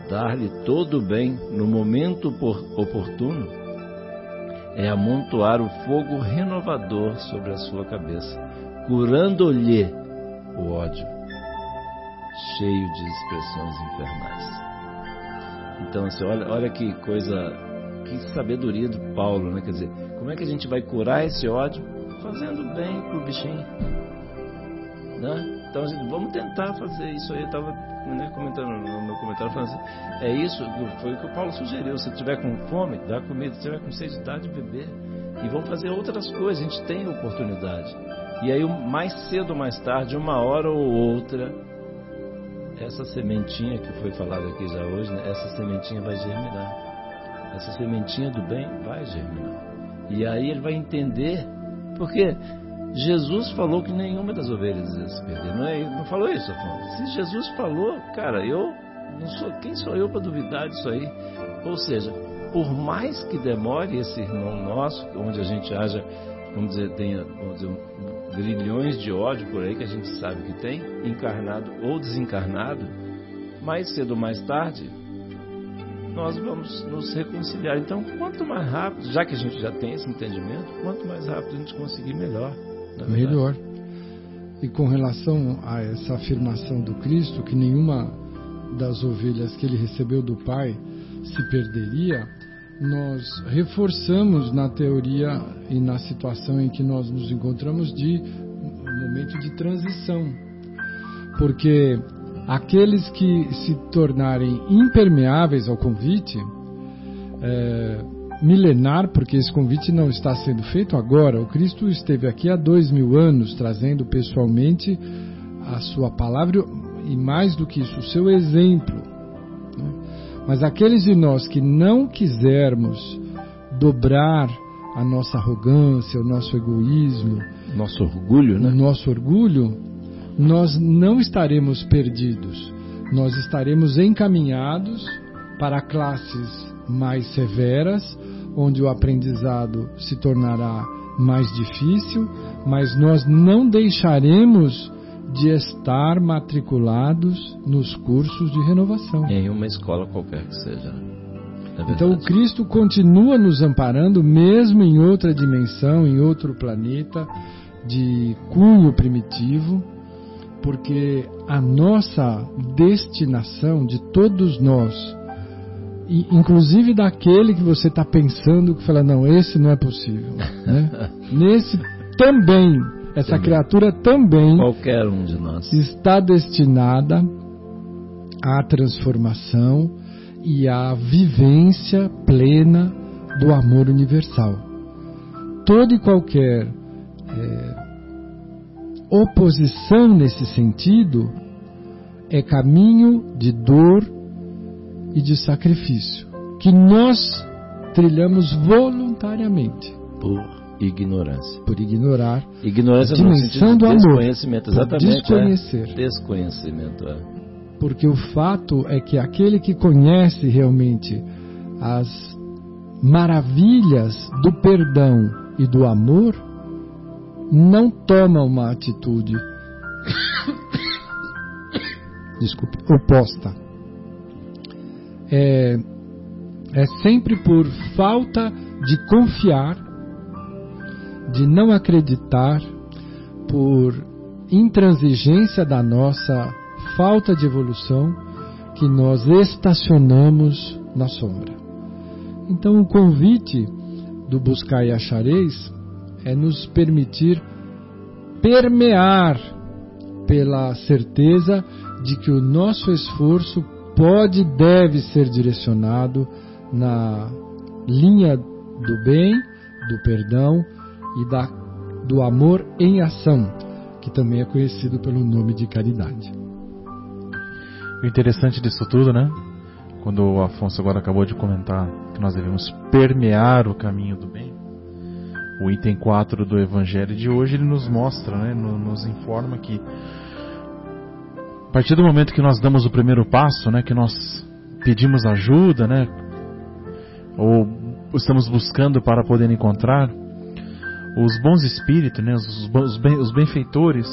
Dar-lhe todo o bem no momento oportuno é amontoar o fogo renovador sobre a sua cabeça, curando-lhe o ódio, cheio de expressões infernais. Então, assim, olha, olha que coisa, que sabedoria do Paulo, né? Quer dizer, como é que a gente vai curar esse ódio? Fazendo bem pro bichinho. Né? Então, assim, vamos tentar fazer isso aí. Eu estava né, comentando no meu comentário, falando assim, é isso, foi o que o Paulo sugeriu. Se tiver com fome, dá comida. Se tiver com sede, dá de beber. E vamos fazer outras coisas, a gente tem oportunidade. E aí, mais cedo ou mais tarde, uma hora ou outra, essa sementinha que foi falada aqui já hoje, né, essa sementinha vai germinar. Essa sementinha do bem vai germinar. E aí ele vai entender, porque Jesus falou que nenhuma das ovelhas ia se perder. Não, é, não falou isso, Afonso? Se Jesus falou, cara, eu não sou, quem sou eu para duvidar disso aí? Ou seja, por mais que demore esse irmão nosso, onde a gente haja, vamos dizer, tenha, vamos dizer, grilhões de ódio por aí que a gente sabe que tem, encarnado ou desencarnado, mais cedo ou mais tarde, nós vamos nos reconciliar. Então, quanto mais rápido, já que a gente já tem esse entendimento, quanto mais rápido a gente conseguir, melhor. Melhor. E com relação a essa afirmação do Cristo, que nenhuma das ovelhas que ele recebeu do Pai se perderia, nós reforçamos na teoria e na situação em que nós nos encontramos de momento de transição. Porque aqueles que se tornarem impermeáveis ao convite, é, milenar, porque esse convite não está sendo feito agora, o Cristo esteve aqui há dois mil anos trazendo pessoalmente a sua palavra e mais do que isso, o seu exemplo mas aqueles de nós que não quisermos dobrar a nossa arrogância, o nosso egoísmo, nosso orgulho, né? o nosso orgulho, nós não estaremos perdidos. Nós estaremos encaminhados para classes mais severas, onde o aprendizado se tornará mais difícil, mas nós não deixaremos de estar matriculados nos cursos de renovação. Em uma escola qualquer que seja. É então o Cristo continua nos amparando, mesmo em outra dimensão, em outro planeta, de cunho primitivo, porque a nossa destinação de todos nós, inclusive daquele que você está pensando que fala, não, esse não é possível. Né? Nesse também essa também. criatura também qualquer um de nós está destinada à transformação e à vivência plena do amor universal. Toda e qualquer é, oposição nesse sentido é caminho de dor e de sacrifício que nós trilhamos voluntariamente. Por Ignorância. Por ignorar Ignorância a dimensão do amor. Desconhecimento, exatamente. desconhecer. É. Desconhecimento, é. Porque o fato é que aquele que conhece realmente as maravilhas do perdão e do amor não toma uma atitude desculpe, oposta. É, é sempre por falta de confiar de não acreditar por intransigência da nossa falta de evolução que nós estacionamos na sombra. Então, o convite do buscar e achareis é nos permitir permear pela certeza de que o nosso esforço pode e deve ser direcionado na linha do bem, do perdão e da do amor em ação, que também é conhecido pelo nome de caridade. O interessante disso tudo, né? Quando o Afonso agora acabou de comentar que nós devemos permear o caminho do bem, o item 4 do Evangelho de hoje ele nos mostra, né, nos informa que a partir do momento que nós damos o primeiro passo, né, que nós pedimos ajuda, né, ou estamos buscando para poder encontrar, os bons espíritos, né, os, os, ben, os benfeitores,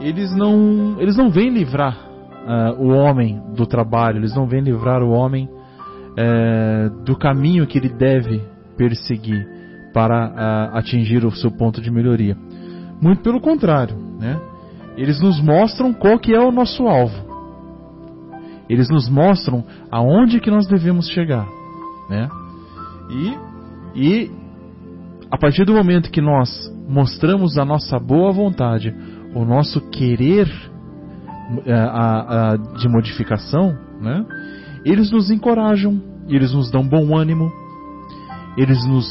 eles não, eles não vêm livrar uh, o homem do trabalho, eles não vêm livrar o homem uh, do caminho que ele deve perseguir para uh, atingir o seu ponto de melhoria. Muito pelo contrário, né? Eles nos mostram qual que é o nosso alvo. Eles nos mostram aonde que nós devemos chegar, né? E, e a partir do momento que nós mostramos a nossa boa vontade, o nosso querer eh, a, a, de modificação, né? Eles nos encorajam, eles nos dão bom ânimo, eles nos,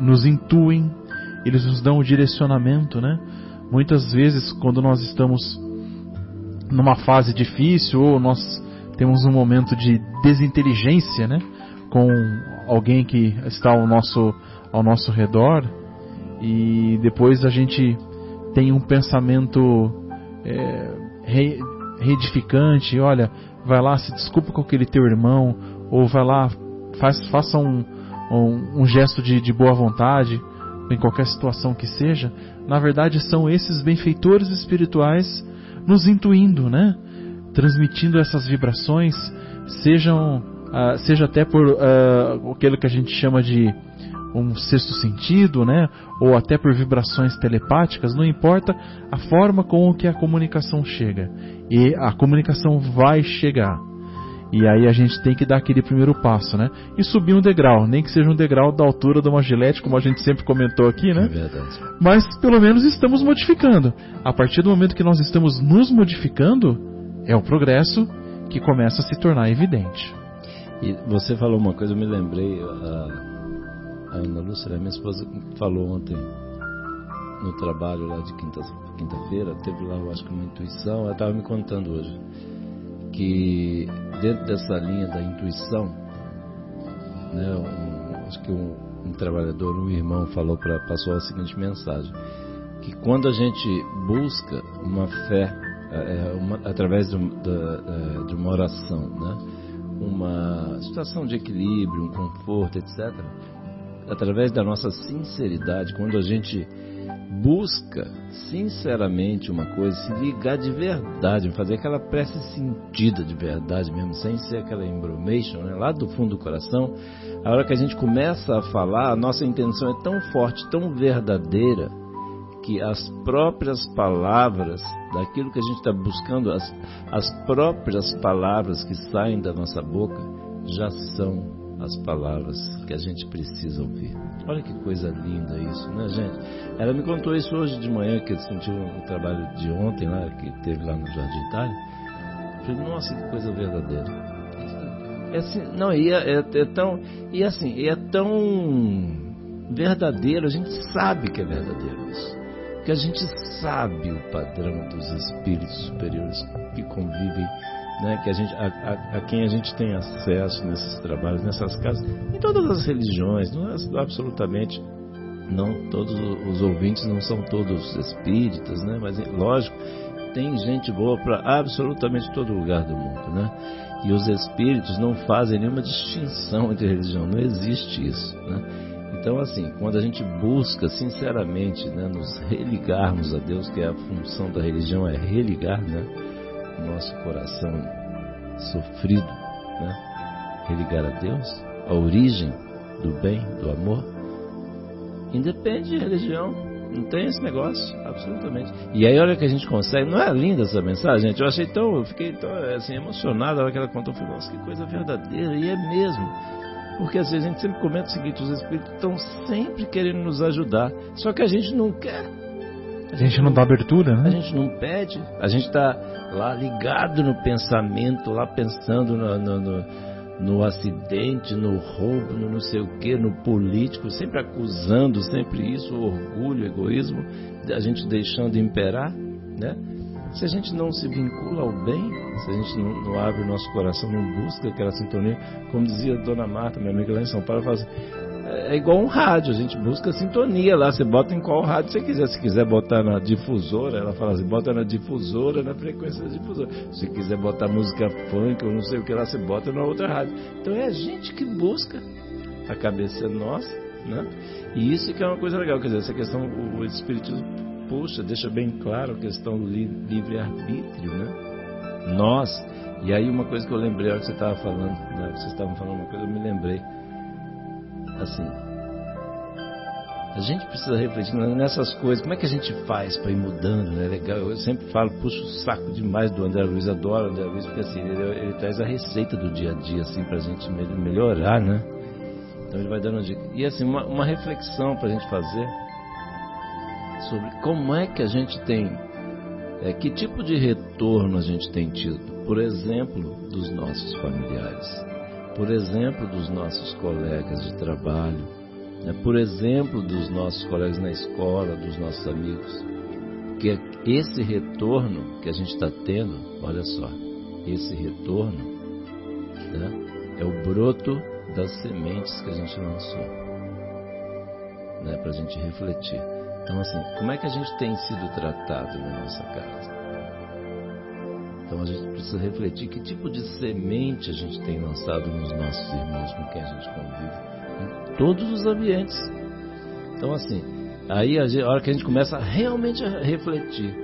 nos intuem, eles nos dão o direcionamento, né? Muitas vezes, quando nós estamos numa fase difícil ou nós temos um momento de desinteligência, né? Com alguém que está ao nosso, ao nosso redor e depois a gente tem um pensamento é, re, reedificante, olha, vai lá, se desculpa com aquele teu irmão, ou vai lá, faz, faça um, um, um gesto de, de boa vontade, em qualquer situação que seja, na verdade são esses benfeitores espirituais nos intuindo, né? Transmitindo essas vibrações, sejam, uh, seja até por uh, aquilo que a gente chama de um sexto sentido, né? Ou até por vibrações telepáticas, não importa a forma com que a comunicação chega. E a comunicação vai chegar. E aí a gente tem que dar aquele primeiro passo, né? E subir um degrau, nem que seja um degrau da altura de uma gilete, como a gente sempre comentou aqui, né? É verdade. Mas pelo menos estamos modificando. A partir do momento que nós estamos nos modificando, é o progresso que começa a se tornar evidente. E você falou uma coisa, eu me lembrei, a, a Ana Lúcia, minha esposa, falou ontem no trabalho lá de quinta-feira, quinta teve lá, eu acho que uma intuição, ela estava me contando hoje que dentro dessa linha da intuição, né, um, acho que um, um, trabalhador, um irmão falou para passou a seguinte mensagem, que quando a gente busca uma fé é, é uma, através de, de, de uma oração, né, uma situação de equilíbrio, um conforto, etc., através da nossa sinceridade, quando a gente busca sinceramente uma coisa, se ligar de verdade, fazer aquela prece sentida de verdade mesmo, sem ser aquela embromation, né? lá do fundo do coração, a hora que a gente começa a falar, a nossa intenção é tão forte, tão verdadeira, que as próprias palavras, daquilo que a gente está buscando, as, as próprias palavras que saem da nossa boca, já são as palavras que a gente precisa ouvir. Olha que coisa linda isso, né, gente? Ela me contou isso hoje de manhã, que sentiu um trabalho de ontem lá, que teve lá no Jardim Itália. Eu falei, nossa, que coisa verdadeira. É assim, não, e é, é, é tão. E assim, é tão verdadeiro, a gente sabe que é verdadeiro isso. Porque a gente sabe o padrão dos espíritos superiores que convivem né, que a, gente, a, a, a, quem a gente tem acesso nesses trabalhos, nessas casas, em todas as religiões, não é absolutamente, não todos os ouvintes não são todos espíritas, né, mas lógico, tem gente boa para absolutamente todo lugar do mundo, né? E os espíritos não fazem nenhuma distinção entre religião, não existe isso, né? Então, assim, quando a gente busca sinceramente né, nos religarmos a Deus, que é a função da religião, é religar, né? Nosso coração sofrido, né? religar a Deus, a origem do bem, do amor, independe de religião, não tem esse negócio, absolutamente. E aí, olha que a gente consegue. Não é linda essa mensagem, gente? Eu achei tão. Eu fiquei tão assim, emocionado na hora que ela contou. Eu falei, nossa, que coisa verdadeira. E é mesmo. Porque às vezes a gente sempre comenta o seguinte: os espíritos estão sempre querendo nos ajudar. Só que a gente não quer. A gente, gente não dá abertura, né? A gente não pede. A gente está lá ligado no pensamento, lá pensando no, no, no, no acidente, no roubo, no não sei o que, no político, sempre acusando, sempre isso, orgulho, egoísmo, a gente deixando imperar, né? Se a gente não se vincula ao bem, se a gente não, não abre o nosso coração, não busca aquela sintonia, como dizia Dona Marta, minha amiga lá em São Paulo, ela fala assim, é igual um rádio, a gente busca sintonia lá, você bota em qual rádio você quiser. Se quiser botar na difusora, ela fala assim, bota na difusora, na frequência da difusora. Se quiser botar música funk ou não sei o que lá, você bota na outra rádio. Então é a gente que busca, a cabeça é nossa, né? E isso que é uma coisa legal, quer dizer, essa questão, o Espiritismo, puxa, deixa bem claro a questão do livre-arbítrio, né? Nós, e aí uma coisa que eu lembrei, a hora que você estava falando, né? vocês estavam falando uma coisa, eu me lembrei assim. A gente precisa refletir nessas coisas, como é que a gente faz para ir mudando, né? Legal, eu sempre falo, puxo o saco demais do André Luiz, adoro o André Luiz, porque assim, ele, ele traz a receita do dia a dia, assim, pra gente melhorar, né? Então ele vai dando dica. E assim, uma, uma reflexão pra gente fazer sobre como é que a gente tem, é, que tipo de retorno a gente tem tido, por exemplo, dos nossos familiares por exemplo, dos nossos colegas de trabalho, né? por exemplo, dos nossos colegas na escola, dos nossos amigos. Que esse retorno que a gente está tendo, olha só, esse retorno né? é o broto das sementes que a gente lançou, né? para a gente refletir. Então, assim, como é que a gente tem sido tratado na nossa casa? Então a gente precisa refletir que tipo de semente a gente tem lançado nos nossos irmãos com quem a gente convive, em todos os ambientes. Então assim, aí a, hora que a gente começa realmente a refletir,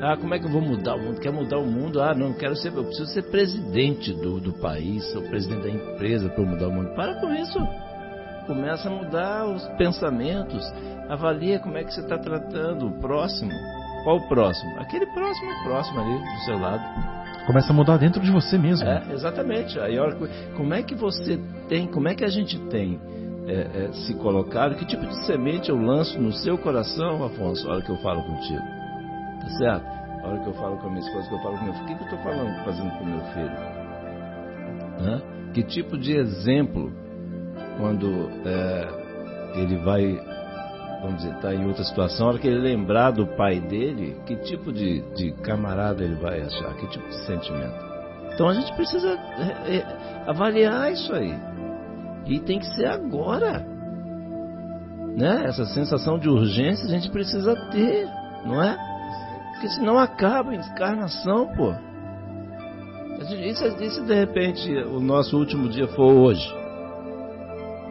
ah, como é que eu vou mudar o mundo? Quer mudar o mundo? Ah, não, quero ser, eu preciso ser presidente do, do país, sou presidente da empresa para mudar o mundo. Para com isso. Começa a mudar os pensamentos. Avalia como é que você está tratando o próximo. Qual o próximo? Aquele próximo, próximo ali do seu lado. Começa a mudar dentro de você mesmo. É, exatamente. Aí, olha, como é que você tem, como é que a gente tem é, é, se colocado, que tipo de semente eu lanço no seu coração, Afonso, a hora que eu falo contigo? Tá certo? A hora que eu falo com a minha esposa, que eu falo com meu filho, o que, que eu estou falando, fazendo com meu filho? Hã? Que tipo de exemplo, quando é, ele vai vamos dizer, está em outra situação, a hora que ele lembrar do pai dele, que tipo de, de camarada ele vai achar, que tipo de sentimento. Então a gente precisa é, é, avaliar isso aí. E tem que ser agora. Né? Essa sensação de urgência a gente precisa ter, não é? Porque senão acaba a encarnação, pô. E se, se de repente o nosso último dia for hoje?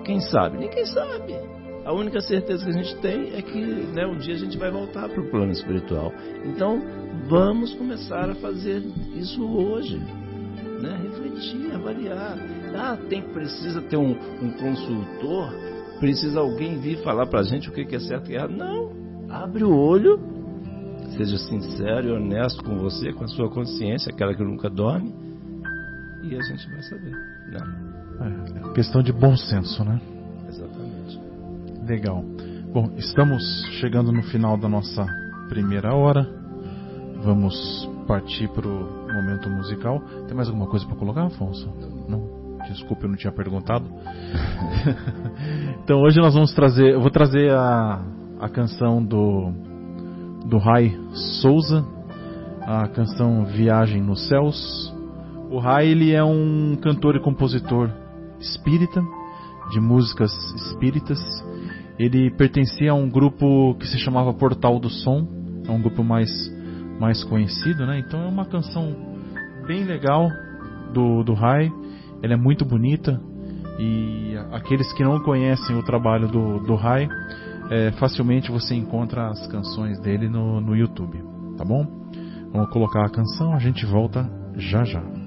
Quem sabe? Ninguém sabe. A única certeza que a gente tem é que né, um dia a gente vai voltar para o plano espiritual. Então, vamos começar a fazer isso hoje. Né? Refletir, avaliar. Ah, tem, precisa ter um, um consultor? Precisa alguém vir falar para a gente o que é certo e errado? Não. Abre o olho, seja sincero e honesto com você, com a sua consciência, aquela que nunca dorme, e a gente vai saber. Né? É, questão de bom senso, né? Legal. Bom, estamos chegando no final da nossa primeira hora. Vamos partir para o momento musical. Tem mais alguma coisa para colocar, Afonso? Não? Desculpe, eu não tinha perguntado. então hoje nós vamos trazer, eu vou trazer a, a canção do do Rai Souza, a canção Viagem nos Céus. O Rai ele é um cantor e compositor espírita de músicas espíritas ele pertencia a um grupo que se chamava Portal do Som, é um grupo mais, mais conhecido, né? Então é uma canção bem legal do, do Rai, ela é muito bonita e aqueles que não conhecem o trabalho do, do Rai, é, facilmente você encontra as canções dele no, no YouTube, tá bom? Vamos colocar a canção, a gente volta já já.